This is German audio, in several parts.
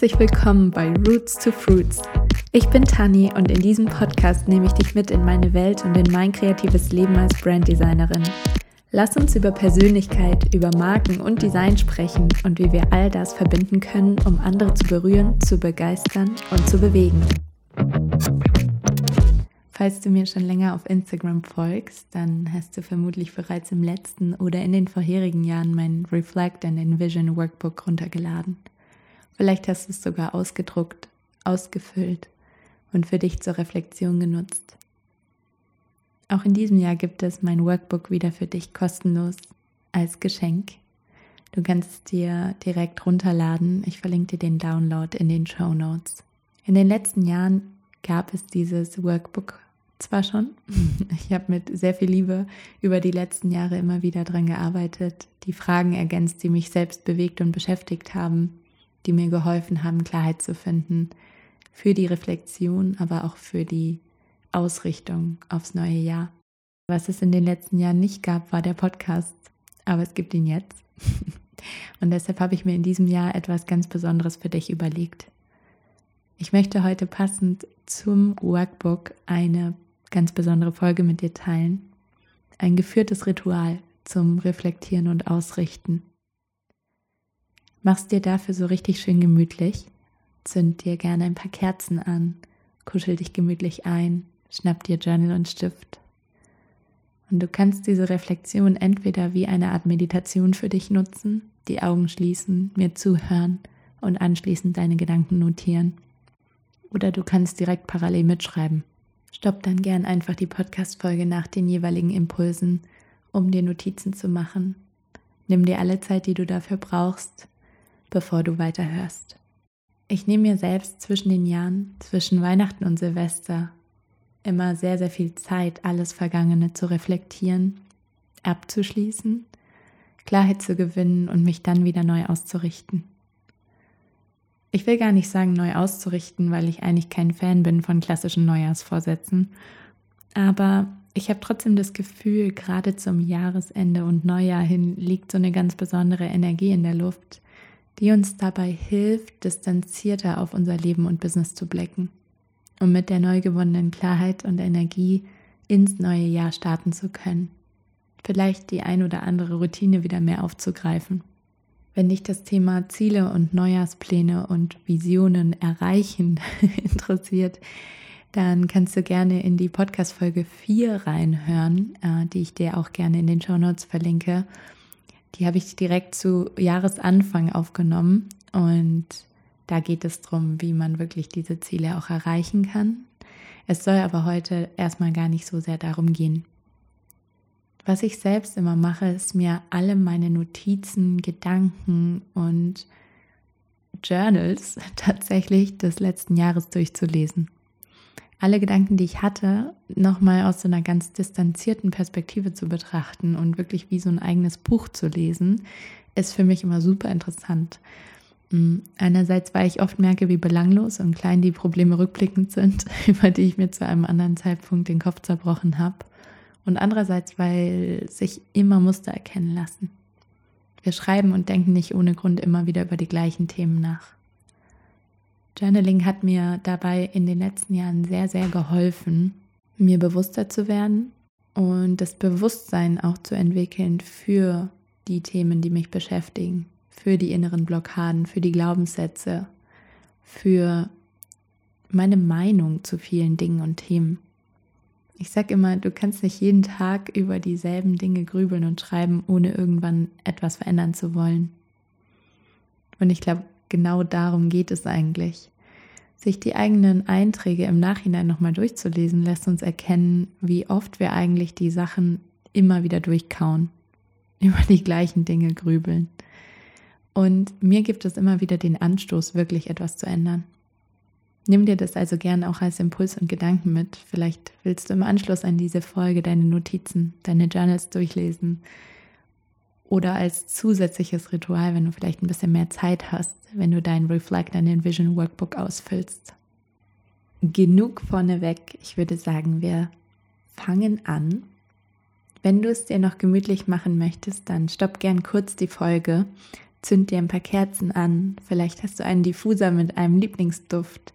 Herzlich willkommen bei Roots to Fruits. Ich bin Tani und in diesem Podcast nehme ich dich mit in meine Welt und in mein kreatives Leben als Branddesignerin. Lass uns über Persönlichkeit, über Marken und Design sprechen und wie wir all das verbinden können, um andere zu berühren, zu begeistern und zu bewegen. Falls du mir schon länger auf Instagram folgst, dann hast du vermutlich bereits im letzten oder in den vorherigen Jahren mein Reflect and Envision Workbook runtergeladen. Vielleicht hast du es sogar ausgedruckt, ausgefüllt und für dich zur Reflexion genutzt. Auch in diesem Jahr gibt es mein Workbook wieder für dich kostenlos als Geschenk. Du kannst es dir direkt runterladen. Ich verlinke dir den Download in den Show Notes. In den letzten Jahren gab es dieses Workbook zwar schon. Ich habe mit sehr viel Liebe über die letzten Jahre immer wieder daran gearbeitet, die Fragen ergänzt, die mich selbst bewegt und beschäftigt haben, die mir geholfen haben, Klarheit zu finden für die Reflexion, aber auch für die Ausrichtung aufs neue Jahr. Was es in den letzten Jahren nicht gab, war der Podcast, aber es gibt ihn jetzt. Und deshalb habe ich mir in diesem Jahr etwas ganz Besonderes für dich überlegt. Ich möchte heute passend zum Workbook eine ganz besondere Folge mit dir teilen. Ein geführtes Ritual zum Reflektieren und Ausrichten. Mach's dir dafür so richtig schön gemütlich. Zünd dir gerne ein paar Kerzen an, kuschel dich gemütlich ein, schnapp dir Journal und Stift. Und du kannst diese Reflexion entweder wie eine Art Meditation für dich nutzen, die Augen schließen, mir zuhören und anschließend deine Gedanken notieren. Oder du kannst direkt parallel mitschreiben. Stopp dann gern einfach die Podcast-Folge nach den jeweiligen Impulsen, um dir Notizen zu machen. Nimm dir alle Zeit, die du dafür brauchst, bevor du weiterhörst. Ich nehme mir selbst zwischen den Jahren, zwischen Weihnachten und Silvester, immer sehr, sehr viel Zeit, alles Vergangene zu reflektieren, abzuschließen, Klarheit zu gewinnen und mich dann wieder neu auszurichten ich will gar nicht sagen, neu auszurichten, weil ich eigentlich kein Fan bin von klassischen Neujahrsvorsätzen. Aber ich habe trotzdem das Gefühl, gerade zum Jahresende und Neujahr hin liegt so eine ganz besondere Energie in der Luft, die uns dabei hilft, distanzierter auf unser Leben und Business zu blicken, um mit der neu gewonnenen Klarheit und Energie ins neue Jahr starten zu können. Vielleicht die ein oder andere Routine wieder mehr aufzugreifen. Wenn dich das Thema Ziele und Neujahrspläne und Visionen erreichen interessiert, dann kannst du gerne in die Podcast-Folge 4 reinhören, äh, die ich dir auch gerne in den Show Notes verlinke. Die habe ich direkt zu Jahresanfang aufgenommen und da geht es darum, wie man wirklich diese Ziele auch erreichen kann. Es soll aber heute erstmal gar nicht so sehr darum gehen. Was ich selbst immer mache, ist mir alle meine Notizen, Gedanken und Journals tatsächlich des letzten Jahres durchzulesen. Alle Gedanken, die ich hatte, nochmal aus so einer ganz distanzierten Perspektive zu betrachten und wirklich wie so ein eigenes Buch zu lesen, ist für mich immer super interessant. Hm, einerseits, weil ich oft merke, wie belanglos und klein die Probleme rückblickend sind, über die ich mir zu einem anderen Zeitpunkt den Kopf zerbrochen habe und andererseits, weil sich immer Muster erkennen lassen. Wir schreiben und denken nicht ohne Grund immer wieder über die gleichen Themen nach. Journaling hat mir dabei in den letzten Jahren sehr, sehr geholfen, mir bewusster zu werden und das Bewusstsein auch zu entwickeln für die Themen, die mich beschäftigen, für die inneren Blockaden, für die Glaubenssätze, für meine Meinung zu vielen Dingen und Themen. Ich sage immer, du kannst nicht jeden Tag über dieselben Dinge grübeln und schreiben, ohne irgendwann etwas verändern zu wollen. Und ich glaube, genau darum geht es eigentlich. Sich die eigenen Einträge im Nachhinein nochmal durchzulesen, lässt uns erkennen, wie oft wir eigentlich die Sachen immer wieder durchkauen, über die gleichen Dinge grübeln. Und mir gibt es immer wieder den Anstoß, wirklich etwas zu ändern. Nimm dir das also gern auch als Impuls und Gedanken mit. Vielleicht willst du im Anschluss an diese Folge deine Notizen, deine Journals durchlesen oder als zusätzliches Ritual, wenn du vielleicht ein bisschen mehr Zeit hast, wenn du dein Reflect and Envision Workbook ausfüllst. Genug vorneweg. Ich würde sagen, wir fangen an. Wenn du es dir noch gemütlich machen möchtest, dann stopp gern kurz die Folge, Zünd dir ein paar Kerzen an. Vielleicht hast du einen Diffuser mit einem Lieblingsduft.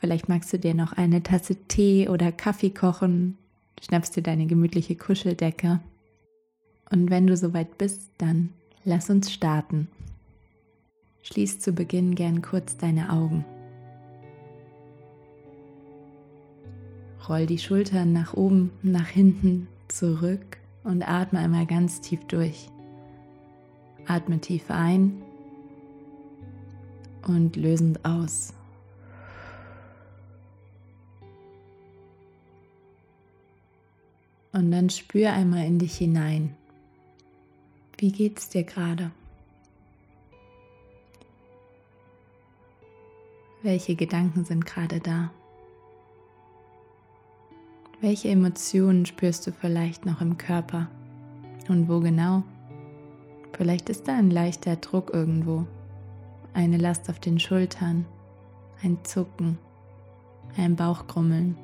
Vielleicht magst du dir noch eine Tasse Tee oder Kaffee kochen. Schnappst dir deine gemütliche Kuscheldecke. Und wenn du soweit bist, dann lass uns starten. Schließ zu Beginn gern kurz deine Augen. Roll die Schultern nach oben, nach hinten, zurück und atme einmal ganz tief durch. Atme tief ein und lösend aus. Und dann spür einmal in dich hinein. Wie geht's dir gerade? Welche Gedanken sind gerade da? Welche Emotionen spürst du vielleicht noch im Körper? Und wo genau? Vielleicht ist da ein leichter Druck irgendwo, eine Last auf den Schultern, ein Zucken, ein Bauchgrummeln.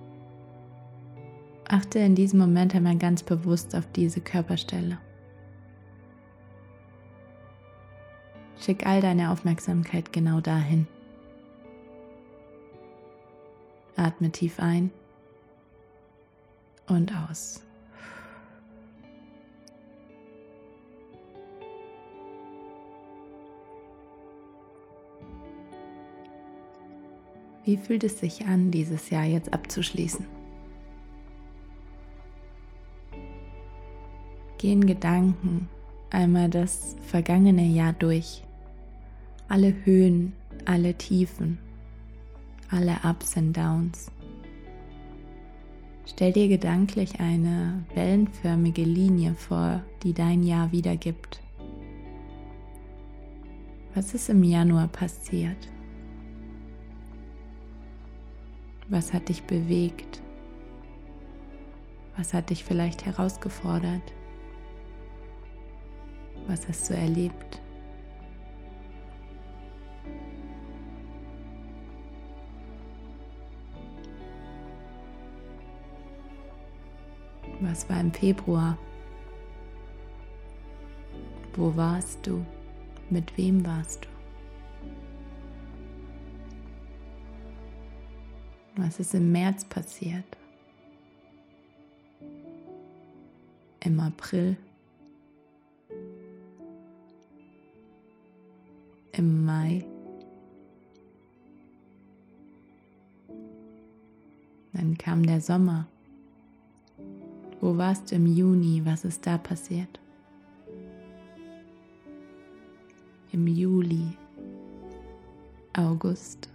Achte in diesem Moment einmal ganz bewusst auf diese Körperstelle. Schick all deine Aufmerksamkeit genau dahin. Atme tief ein und aus. Wie fühlt es sich an, dieses Jahr jetzt abzuschließen? Gehen Gedanken einmal das vergangene Jahr durch. Alle Höhen, alle Tiefen, alle Ups und Downs. Stell dir gedanklich eine wellenförmige Linie vor, die dein Jahr wiedergibt. Was ist im Januar passiert? Was hat dich bewegt? Was hat dich vielleicht herausgefordert? Was hast du erlebt? Was war im Februar? Wo warst du? Mit wem warst du? Was ist im März passiert? Im April? Im Mai? Dann kam der Sommer. Wo warst du im Juni? Was ist da passiert? Im Juli, August.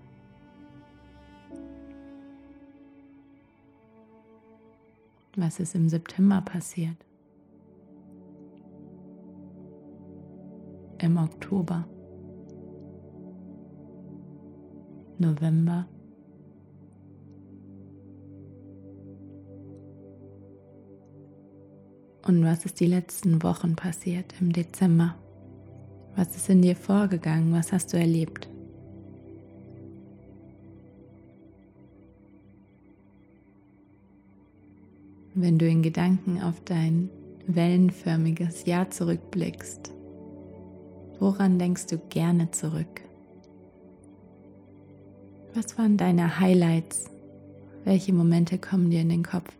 Was ist im September passiert? Im Oktober? November? Und was ist die letzten Wochen passiert im Dezember? Was ist in dir vorgegangen? Was hast du erlebt? Wenn du in Gedanken auf dein wellenförmiges Jahr zurückblickst, woran denkst du gerne zurück? Was waren deine Highlights? Welche Momente kommen dir in den Kopf?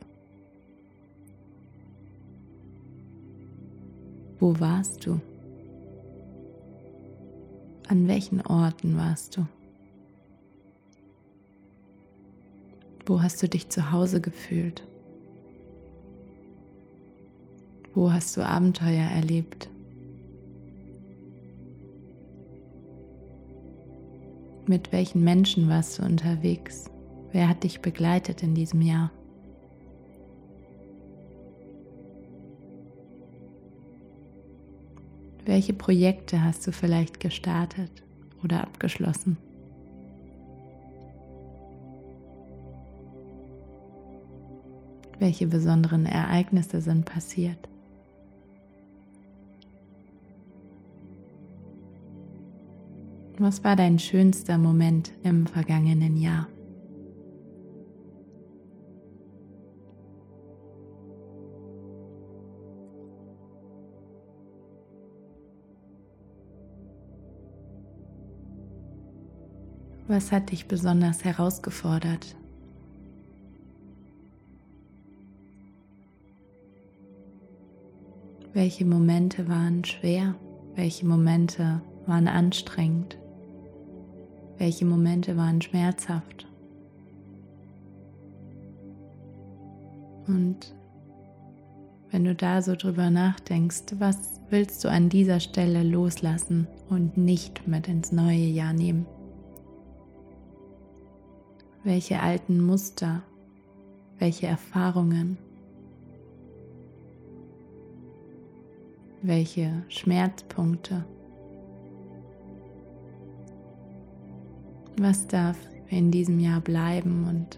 Wo warst du? An welchen Orten warst du? Wo hast du dich zu Hause gefühlt? Wo hast du Abenteuer erlebt? Mit welchen Menschen warst du unterwegs? Wer hat dich begleitet in diesem Jahr? Welche Projekte hast du vielleicht gestartet oder abgeschlossen? Welche besonderen Ereignisse sind passiert? Was war dein schönster Moment im vergangenen Jahr? Was hat dich besonders herausgefordert? Welche Momente waren schwer? Welche Momente waren anstrengend? Welche Momente waren schmerzhaft? Und wenn du da so drüber nachdenkst, was willst du an dieser Stelle loslassen und nicht mit ins neue Jahr nehmen? Welche alten Muster, welche Erfahrungen, welche Schmerzpunkte, was darf in diesem Jahr bleiben und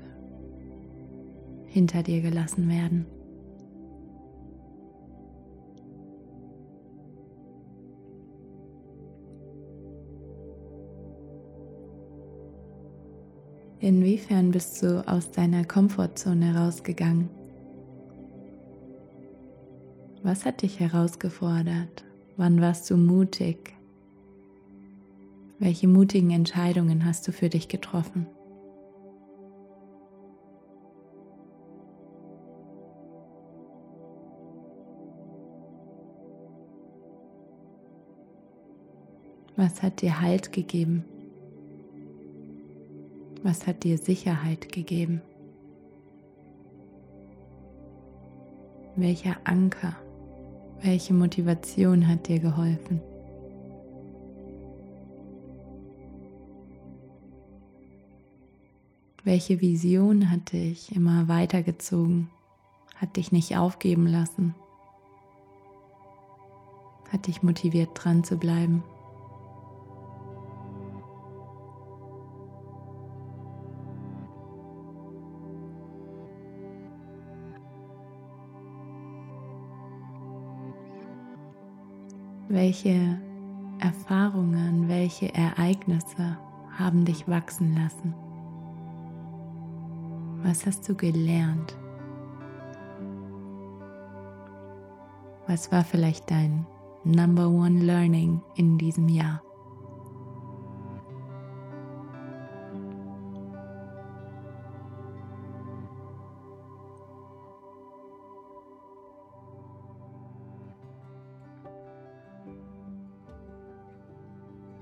hinter dir gelassen werden. Inwiefern bist du aus deiner Komfortzone rausgegangen? Was hat dich herausgefordert? Wann warst du mutig? Welche mutigen Entscheidungen hast du für dich getroffen? Was hat dir Halt gegeben? Was hat dir Sicherheit gegeben? Welcher Anker, welche Motivation hat dir geholfen? Welche Vision hat dich immer weitergezogen, hat dich nicht aufgeben lassen, hat dich motiviert dran zu bleiben? Welche Erfahrungen, welche Ereignisse haben dich wachsen lassen? Was hast du gelernt? Was war vielleicht dein Number One Learning in diesem Jahr?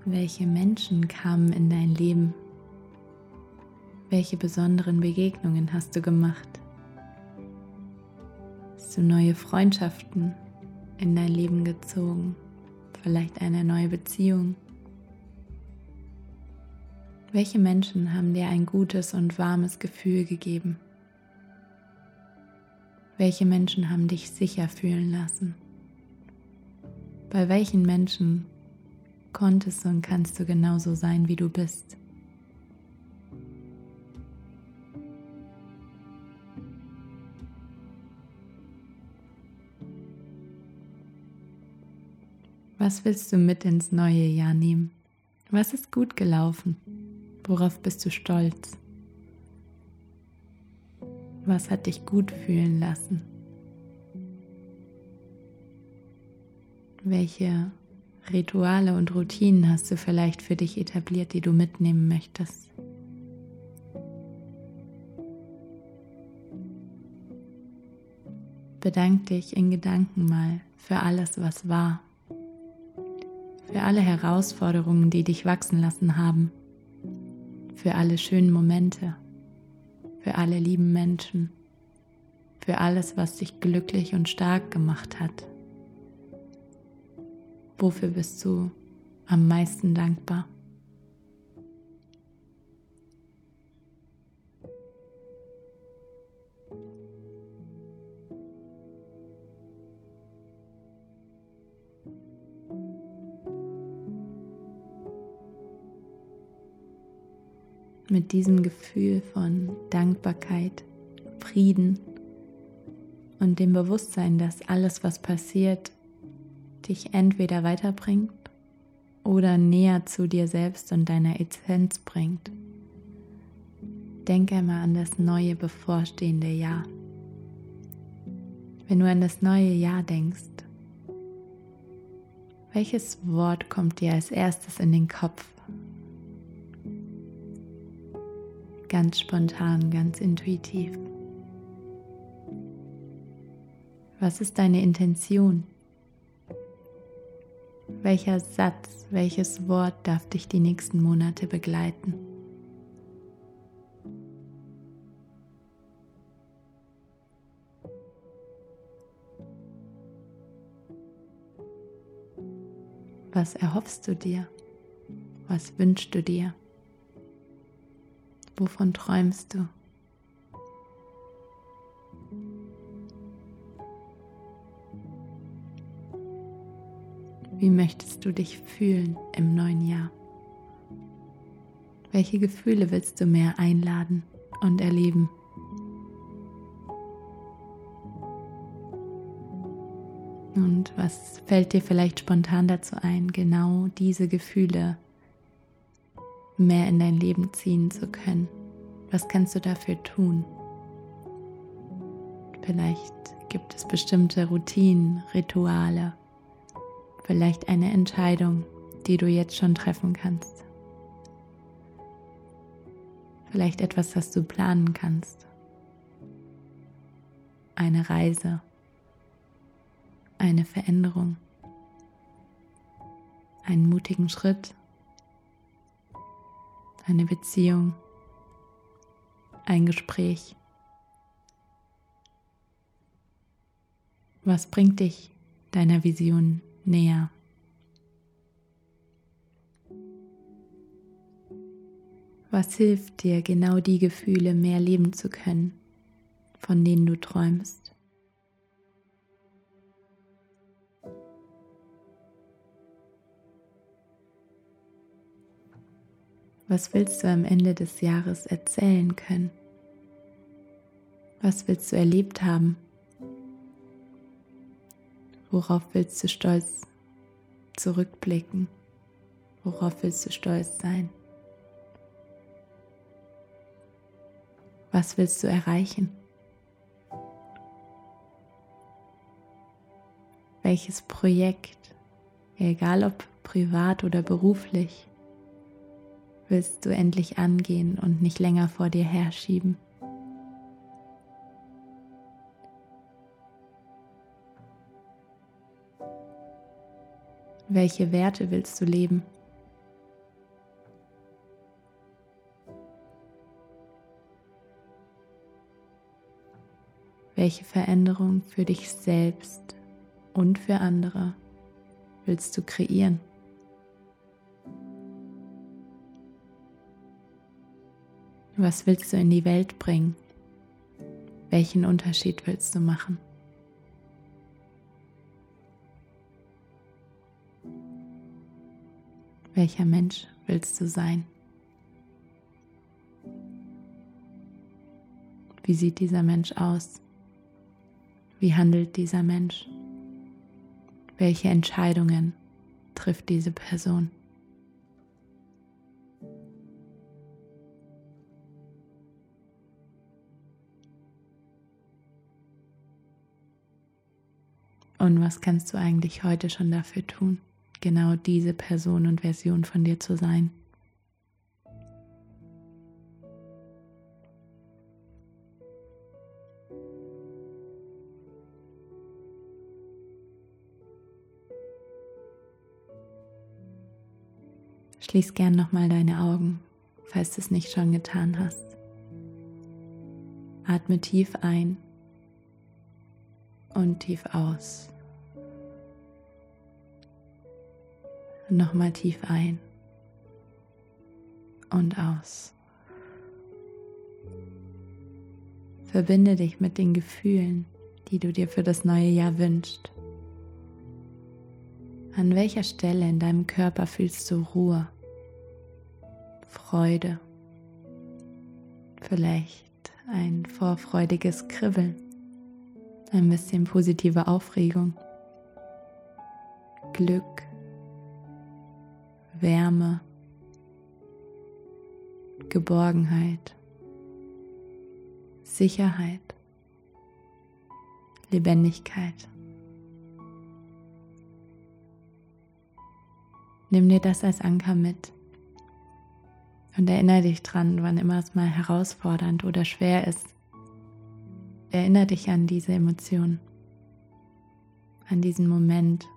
Welche Menschen kamen in dein Leben? Welche besonderen Begegnungen hast du gemacht? Hast du neue Freundschaften in dein Leben gezogen? Vielleicht eine neue Beziehung? Welche Menschen haben dir ein gutes und warmes Gefühl gegeben? Welche Menschen haben dich sicher fühlen lassen? Bei welchen Menschen konntest und kannst du genauso sein, wie du bist. Was willst du mit ins neue Jahr nehmen? Was ist gut gelaufen? Worauf bist du stolz? Was hat dich gut fühlen lassen? Welche Rituale und Routinen hast du vielleicht für dich etabliert, die du mitnehmen möchtest? Bedank dich in Gedanken mal für alles, was war, für alle Herausforderungen, die dich wachsen lassen haben, für alle schönen Momente, für alle lieben Menschen, für alles, was dich glücklich und stark gemacht hat. Wofür bist du am meisten dankbar? Mit diesem Gefühl von Dankbarkeit, Frieden und dem Bewusstsein, dass alles, was passiert, dich entweder weiterbringt oder näher zu dir selbst und deiner Essenz bringt. Denke einmal an das neue bevorstehende Jahr. Wenn du an das neue Jahr denkst, welches Wort kommt dir als erstes in den Kopf? ganz spontan, ganz intuitiv. Was ist deine Intention? Welcher Satz, welches Wort darf dich die nächsten Monate begleiten? Was erhoffst du dir? Was wünschst du dir? Wovon träumst du? Wie möchtest du dich fühlen im neuen Jahr? Welche Gefühle willst du mehr einladen und erleben? Und was fällt dir vielleicht spontan dazu ein, genau diese Gefühle mehr in dein Leben ziehen zu können? Was kannst du dafür tun? Vielleicht gibt es bestimmte Routinen, Rituale, vielleicht eine Entscheidung, die du jetzt schon treffen kannst. Vielleicht etwas, das du planen kannst. Eine Reise, eine Veränderung, einen mutigen Schritt, eine Beziehung, ein Gespräch. Was bringt dich deiner Vision näher. Was hilft dir, genau die Gefühle mehr leben zu können, von denen du träumst? Was willst du am Ende des Jahres erzählen können? Was willst du erlebt haben? Worauf willst du stolz zurückblicken? Worauf willst du stolz sein? Was willst du erreichen? Welches Projekt, egal ob privat oder beruflich, willst du endlich angehen und nicht länger vor dir herschieben? Welche Werte willst du leben? Welche Veränderung für dich selbst und für andere willst du kreieren? Was willst du in die Welt bringen? Welchen Unterschied willst du machen? Welcher Mensch willst du sein? Wie sieht dieser Mensch aus? Wie handelt dieser Mensch? Welche Entscheidungen trifft diese Person? Und was kannst du eigentlich heute schon dafür tun? Genau diese Person und Version von dir zu sein. Schließ gern nochmal deine Augen, falls du es nicht schon getan hast. Atme tief ein und tief aus. Nochmal tief ein und aus. Verbinde dich mit den Gefühlen, die du dir für das neue Jahr wünschst. An welcher Stelle in deinem Körper fühlst du Ruhe, Freude, vielleicht ein vorfreudiges Kribbeln, ein bisschen positive Aufregung, Glück, Wärme, Geborgenheit, Sicherheit, Lebendigkeit. Nimm dir das als Anker mit Und erinnere dich dran, wann immer es mal herausfordernd oder schwer ist. Erinnere dich an diese Emotion, an diesen Moment.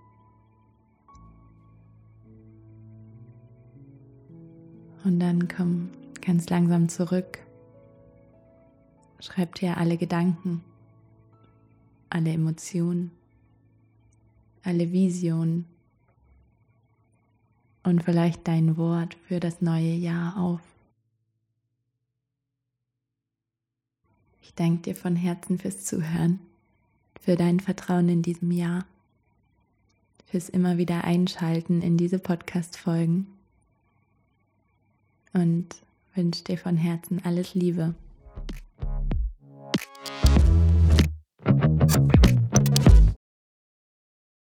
Und dann komm ganz langsam zurück. Schreib dir alle Gedanken, alle Emotionen, alle Visionen und vielleicht dein Wort für das neue Jahr auf. Ich danke dir von Herzen fürs Zuhören, für dein Vertrauen in diesem Jahr, fürs immer wieder Einschalten in diese Podcast-Folgen und wünsche dir von Herzen alles Liebe.